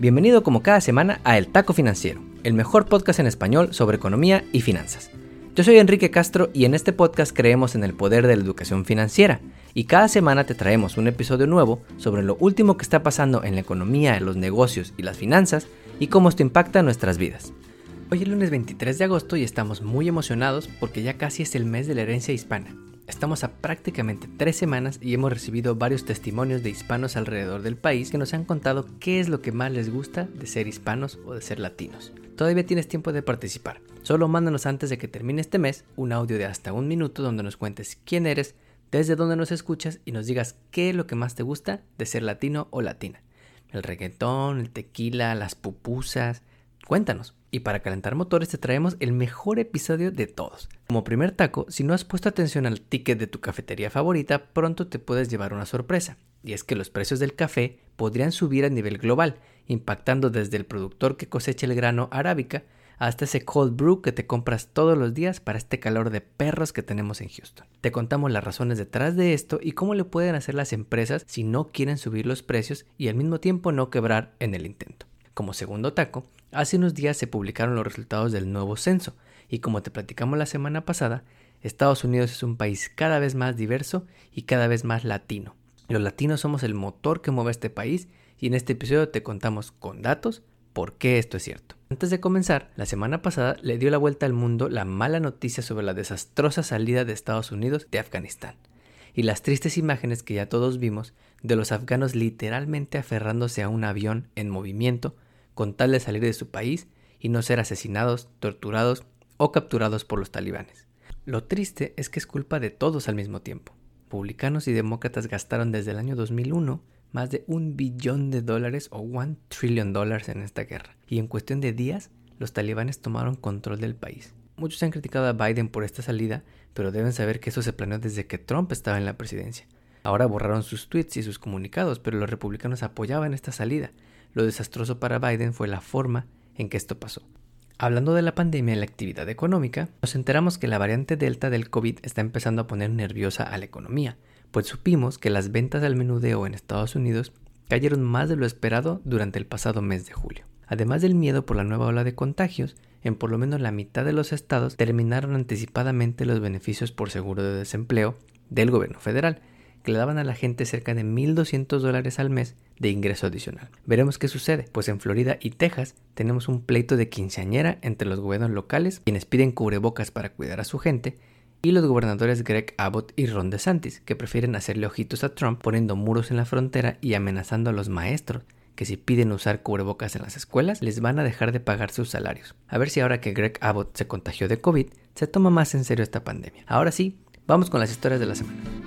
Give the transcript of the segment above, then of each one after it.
Bienvenido como cada semana a El Taco Financiero, el mejor podcast en español sobre economía y finanzas. Yo soy Enrique Castro y en este podcast creemos en el poder de la educación financiera y cada semana te traemos un episodio nuevo sobre lo último que está pasando en la economía, en los negocios y las finanzas y cómo esto impacta nuestras vidas. Hoy es lunes 23 de agosto y estamos muy emocionados porque ya casi es el mes de la herencia hispana. Estamos a prácticamente tres semanas y hemos recibido varios testimonios de hispanos alrededor del país que nos han contado qué es lo que más les gusta de ser hispanos o de ser latinos. Todavía tienes tiempo de participar. Solo mándanos antes de que termine este mes un audio de hasta un minuto donde nos cuentes quién eres, desde dónde nos escuchas y nos digas qué es lo que más te gusta de ser latino o latina. El reggaetón, el tequila, las pupusas. Cuéntanos. Y para calentar motores te traemos el mejor episodio de todos. Como primer taco, si no has puesto atención al ticket de tu cafetería favorita, pronto te puedes llevar una sorpresa. Y es que los precios del café podrían subir a nivel global, impactando desde el productor que cosecha el grano arábica hasta ese cold brew que te compras todos los días para este calor de perros que tenemos en Houston. Te contamos las razones detrás de esto y cómo le pueden hacer las empresas si no quieren subir los precios y al mismo tiempo no quebrar en el intento. Como segundo taco, Hace unos días se publicaron los resultados del nuevo censo y como te platicamos la semana pasada, Estados Unidos es un país cada vez más diverso y cada vez más latino. Los latinos somos el motor que mueve este país y en este episodio te contamos con datos por qué esto es cierto. Antes de comenzar, la semana pasada le dio la vuelta al mundo la mala noticia sobre la desastrosa salida de Estados Unidos de Afganistán y las tristes imágenes que ya todos vimos de los afganos literalmente aferrándose a un avión en movimiento con tal de salir de su país y no ser asesinados, torturados o capturados por los talibanes. Lo triste es que es culpa de todos al mismo tiempo. Republicanos y demócratas gastaron desde el año 2001 más de un billón de dólares o one trillion dólares en esta guerra. Y en cuestión de días, los talibanes tomaron control del país. Muchos han criticado a Biden por esta salida, pero deben saber que eso se planeó desde que Trump estaba en la presidencia. Ahora borraron sus tweets y sus comunicados, pero los republicanos apoyaban esta salida. Lo desastroso para Biden fue la forma en que esto pasó. Hablando de la pandemia y la actividad económica, nos enteramos que la variante Delta del COVID está empezando a poner nerviosa a la economía, pues supimos que las ventas al menudeo en Estados Unidos cayeron más de lo esperado durante el pasado mes de julio. Además del miedo por la nueva ola de contagios, en por lo menos la mitad de los estados terminaron anticipadamente los beneficios por seguro de desempleo del gobierno federal, que le daban a la gente cerca de 1.200 dólares al mes de ingreso adicional. Veremos qué sucede, pues en Florida y Texas tenemos un pleito de quinceañera entre los gobiernos locales, quienes piden cubrebocas para cuidar a su gente, y los gobernadores Greg Abbott y Ron DeSantis, que prefieren hacerle ojitos a Trump poniendo muros en la frontera y amenazando a los maestros, que si piden usar cubrebocas en las escuelas, les van a dejar de pagar sus salarios. A ver si ahora que Greg Abbott se contagió de COVID, se toma más en serio esta pandemia. Ahora sí, vamos con las historias de la semana.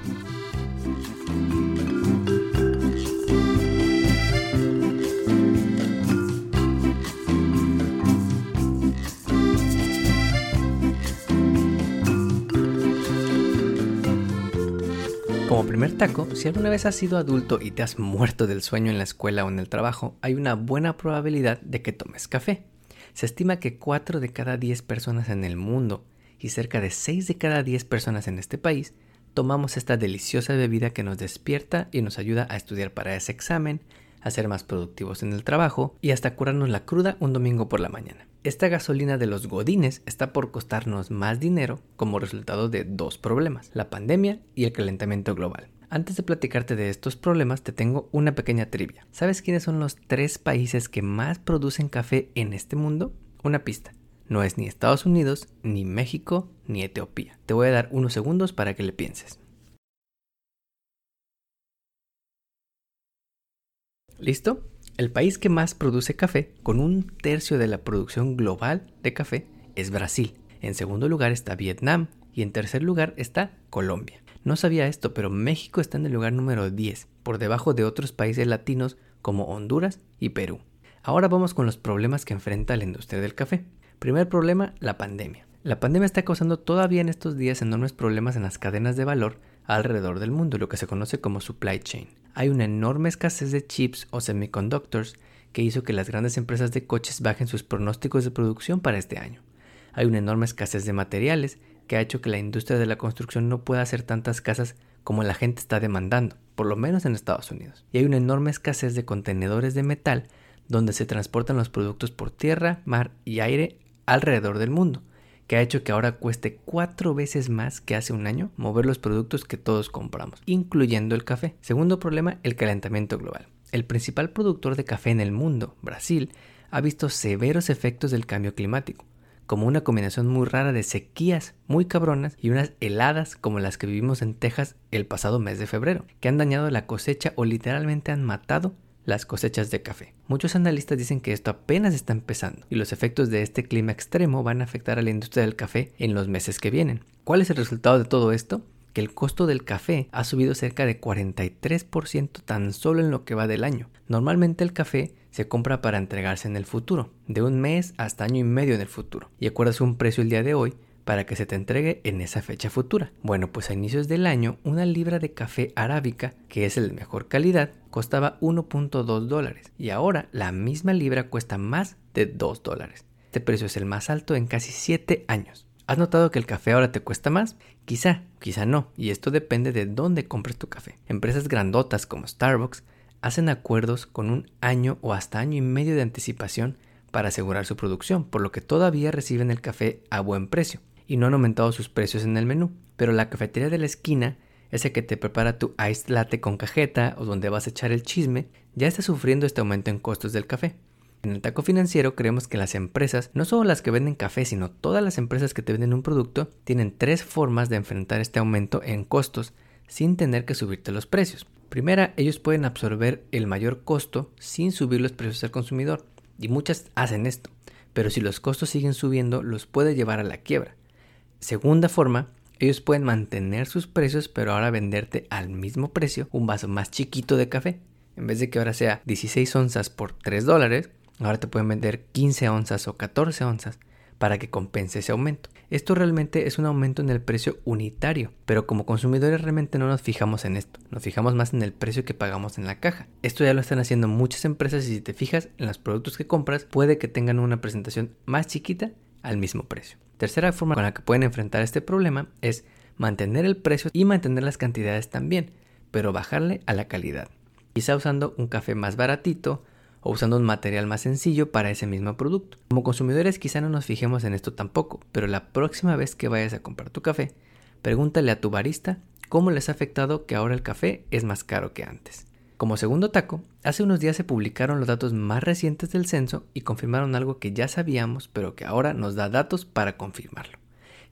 Como primer taco, si alguna vez has sido adulto y te has muerto del sueño en la escuela o en el trabajo, hay una buena probabilidad de que tomes café. Se estima que 4 de cada 10 personas en el mundo y cerca de 6 de cada 10 personas en este país tomamos esta deliciosa bebida que nos despierta y nos ayuda a estudiar para ese examen, a ser más productivos en el trabajo y hasta curarnos la cruda un domingo por la mañana. Esta gasolina de los godines está por costarnos más dinero como resultado de dos problemas, la pandemia y el calentamiento global. Antes de platicarte de estos problemas, te tengo una pequeña trivia. ¿Sabes quiénes son los tres países que más producen café en este mundo? Una pista. No es ni Estados Unidos, ni México, ni Etiopía. Te voy a dar unos segundos para que le pienses. ¿Listo? El país que más produce café, con un tercio de la producción global de café, es Brasil. En segundo lugar está Vietnam y en tercer lugar está Colombia. No sabía esto, pero México está en el lugar número 10, por debajo de otros países latinos como Honduras y Perú. Ahora vamos con los problemas que enfrenta la industria del café. Primer problema, la pandemia. La pandemia está causando todavía en estos días enormes problemas en las cadenas de valor alrededor del mundo, lo que se conoce como supply chain hay una enorme escasez de chips o semiconductors que hizo que las grandes empresas de coches bajen sus pronósticos de producción para este año. Hay una enorme escasez de materiales que ha hecho que la industria de la construcción no pueda hacer tantas casas como la gente está demandando, por lo menos en Estados Unidos. Y hay una enorme escasez de contenedores de metal donde se transportan los productos por tierra, mar y aire alrededor del mundo, que ha hecho que ahora cueste cuatro veces más que hace un año mover los productos que todos compramos, incluyendo el café. Segundo problema, el calentamiento global. El principal productor de café en el mundo, Brasil, ha visto severos efectos del cambio climático, como una combinación muy rara de sequías muy cabronas y unas heladas como las que vivimos en Texas el pasado mes de febrero, que han dañado la cosecha o literalmente han matado las cosechas de café. Muchos analistas dicen que esto apenas está empezando y los efectos de este clima extremo van a afectar a la industria del café en los meses que vienen. ¿Cuál es el resultado de todo esto? Que el costo del café ha subido cerca de 43% tan solo en lo que va del año. Normalmente el café se compra para entregarse en el futuro, de un mes hasta año y medio en el futuro, y acuerdas un precio el día de hoy para que se te entregue en esa fecha futura. Bueno, pues a inicios del año, una libra de café arábica, que es el de mejor calidad, costaba 1.2 dólares y ahora la misma libra cuesta más de 2 dólares. Este precio es el más alto en casi 7 años. ¿Has notado que el café ahora te cuesta más? Quizá, quizá no, y esto depende de dónde compres tu café. Empresas grandotas como Starbucks hacen acuerdos con un año o hasta año y medio de anticipación para asegurar su producción, por lo que todavía reciben el café a buen precio y no han aumentado sus precios en el menú. Pero la cafetería de la esquina, ese que te prepara tu ice latte con cajeta o donde vas a echar el chisme, ya está sufriendo este aumento en costos del café. En el taco financiero creemos que las empresas, no solo las que venden café, sino todas las empresas que te venden un producto, tienen tres formas de enfrentar este aumento en costos sin tener que subirte los precios. Primera, ellos pueden absorber el mayor costo sin subir los precios al consumidor. Y muchas hacen esto. Pero si los costos siguen subiendo, los puede llevar a la quiebra. Segunda forma, ellos pueden mantener sus precios, pero ahora venderte al mismo precio un vaso más chiquito de café. En vez de que ahora sea 16 onzas por 3 dólares, ahora te pueden vender 15 onzas o 14 onzas para que compense ese aumento. Esto realmente es un aumento en el precio unitario, pero como consumidores realmente no nos fijamos en esto, nos fijamos más en el precio que pagamos en la caja. Esto ya lo están haciendo muchas empresas y si te fijas en los productos que compras, puede que tengan una presentación más chiquita al mismo precio. Tercera forma con la que pueden enfrentar este problema es mantener el precio y mantener las cantidades también, pero bajarle a la calidad. Quizá usando un café más baratito, o usando un material más sencillo para ese mismo producto. Como consumidores quizá no nos fijemos en esto tampoco, pero la próxima vez que vayas a comprar tu café, pregúntale a tu barista cómo les ha afectado que ahora el café es más caro que antes. Como segundo taco, hace unos días se publicaron los datos más recientes del censo y confirmaron algo que ya sabíamos, pero que ahora nos da datos para confirmarlo,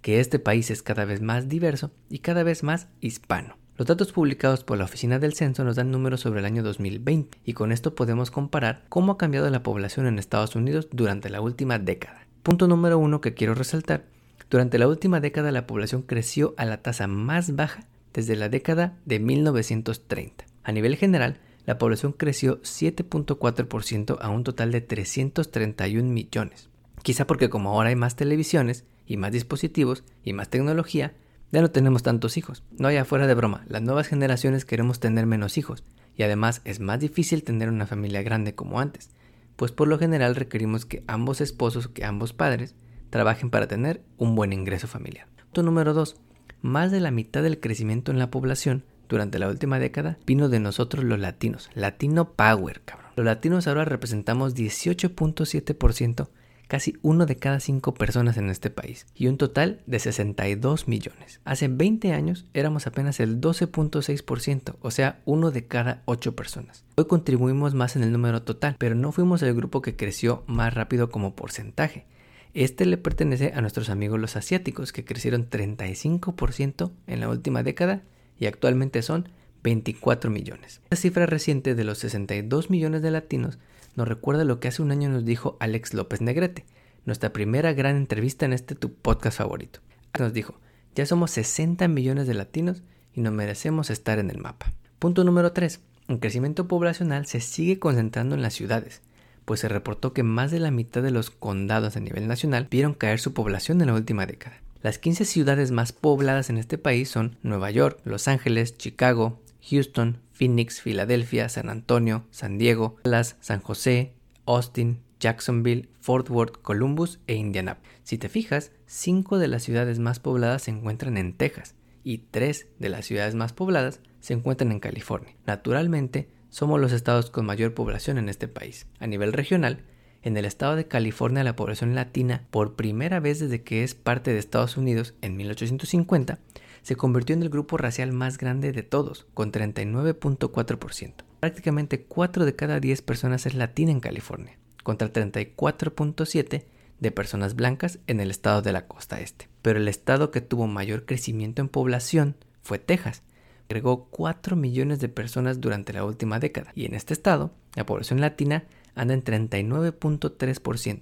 que este país es cada vez más diverso y cada vez más hispano. Los datos publicados por la Oficina del Censo nos dan números sobre el año 2020 y con esto podemos comparar cómo ha cambiado la población en Estados Unidos durante la última década. Punto número uno que quiero resaltar. Durante la última década la población creció a la tasa más baja desde la década de 1930. A nivel general, la población creció 7.4% a un total de 331 millones. Quizá porque como ahora hay más televisiones y más dispositivos y más tecnología, ya no tenemos tantos hijos. No hay afuera de broma, las nuevas generaciones queremos tener menos hijos y además es más difícil tener una familia grande como antes, pues por lo general requerimos que ambos esposos, que ambos padres, trabajen para tener un buen ingreso familiar. Punto número 2. Más de la mitad del crecimiento en la población durante la última década vino de nosotros los latinos. Latino Power, cabrón. Los latinos ahora representamos 18.7% casi uno de cada cinco personas en este país, y un total de 62 millones. Hace 20 años éramos apenas el 12.6%, o sea, uno de cada ocho personas. Hoy contribuimos más en el número total, pero no fuimos el grupo que creció más rápido como porcentaje. Este le pertenece a nuestros amigos los asiáticos, que crecieron 35% en la última década y actualmente son 24 millones. La cifra reciente de los 62 millones de latinos nos recuerda lo que hace un año nos dijo Alex López Negrete, nuestra primera gran entrevista en este tu podcast favorito. Nos dijo, ya somos 60 millones de latinos y nos merecemos estar en el mapa. Punto número 3. El crecimiento poblacional se sigue concentrando en las ciudades, pues se reportó que más de la mitad de los condados a nivel nacional vieron caer su población en la última década. Las 15 ciudades más pobladas en este país son Nueva York, Los Ángeles, Chicago, Houston, Phoenix, Filadelfia, San Antonio, San Diego, Dallas, San José, Austin, Jacksonville, Fort Worth, Columbus e Indianapolis. Si te fijas, cinco de las ciudades más pobladas se encuentran en Texas y tres de las ciudades más pobladas se encuentran en California. Naturalmente, somos los estados con mayor población en este país. A nivel regional, en el estado de California la población latina, por primera vez desde que es parte de Estados Unidos en 1850, se convirtió en el grupo racial más grande de todos, con 39.4%. Prácticamente 4 de cada 10 personas es latina en California, contra 34.7% de personas blancas en el estado de la costa este. Pero el estado que tuvo mayor crecimiento en población fue Texas. Agregó 4 millones de personas durante la última década. Y en este estado, la población latina anda en 39.3%.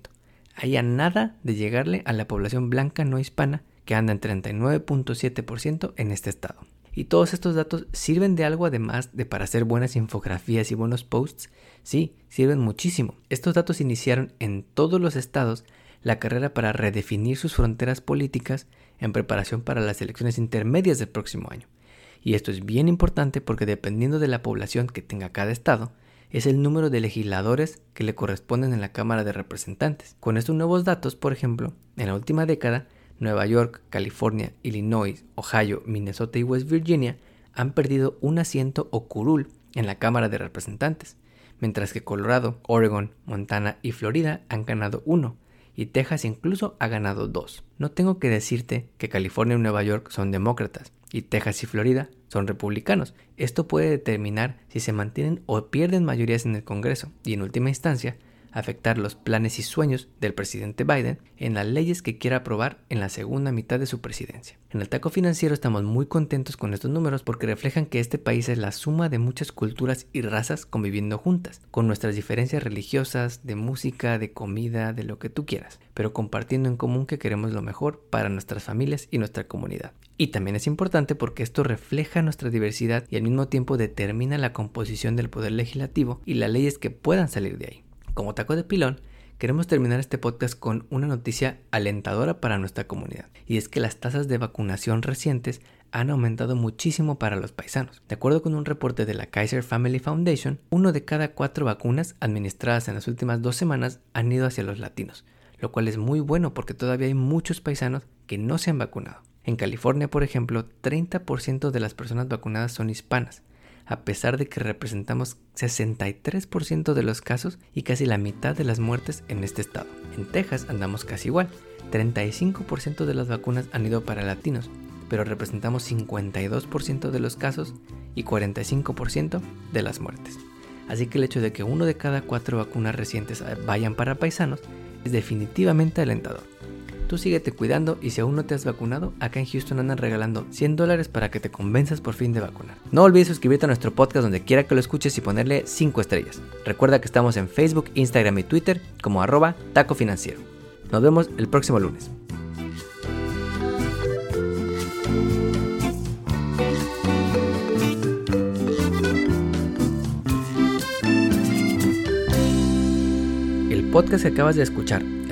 Hay a nada de llegarle a la población blanca no hispana que anda en 39.7% en este estado. Y todos estos datos sirven de algo además de para hacer buenas infografías y buenos posts. Sí, sirven muchísimo. Estos datos iniciaron en todos los estados la carrera para redefinir sus fronteras políticas en preparación para las elecciones intermedias del próximo año. Y esto es bien importante porque dependiendo de la población que tenga cada estado, es el número de legisladores que le corresponden en la Cámara de Representantes. Con estos nuevos datos, por ejemplo, en la última década, Nueva York, California, Illinois, Ohio, Minnesota y West Virginia han perdido un asiento o curul en la Cámara de Representantes, mientras que Colorado, Oregon, Montana y Florida han ganado uno, y Texas incluso ha ganado dos. No tengo que decirte que California y Nueva York son demócratas, y Texas y Florida son republicanos. Esto puede determinar si se mantienen o pierden mayorías en el Congreso y en última instancia afectar los planes y sueños del presidente Biden en las leyes que quiera aprobar en la segunda mitad de su presidencia. En el taco financiero estamos muy contentos con estos números porque reflejan que este país es la suma de muchas culturas y razas conviviendo juntas, con nuestras diferencias religiosas, de música, de comida, de lo que tú quieras, pero compartiendo en común que queremos lo mejor para nuestras familias y nuestra comunidad. Y también es importante porque esto refleja nuestra diversidad y al mismo tiempo determina la composición del poder legislativo y las leyes que puedan salir de ahí. Como taco de pilón, queremos terminar este podcast con una noticia alentadora para nuestra comunidad, y es que las tasas de vacunación recientes han aumentado muchísimo para los paisanos. De acuerdo con un reporte de la Kaiser Family Foundation, uno de cada cuatro vacunas administradas en las últimas dos semanas han ido hacia los latinos, lo cual es muy bueno porque todavía hay muchos paisanos que no se han vacunado. En California, por ejemplo, 30% de las personas vacunadas son hispanas, a pesar de que representamos 63% de los casos y casi la mitad de las muertes en este estado. En Texas andamos casi igual, 35% de las vacunas han ido para latinos, pero representamos 52% de los casos y 45% de las muertes. Así que el hecho de que uno de cada cuatro vacunas recientes vayan para paisanos es definitivamente alentador. Tú síguete cuidando y si aún no te has vacunado, acá en Houston andan regalando 100 dólares para que te convenzas por fin de vacunar. No olvides suscribirte a nuestro podcast donde quiera que lo escuches y ponerle 5 estrellas. Recuerda que estamos en Facebook, Instagram y Twitter como arroba taco financiero. Nos vemos el próximo lunes. El podcast que acabas de escuchar,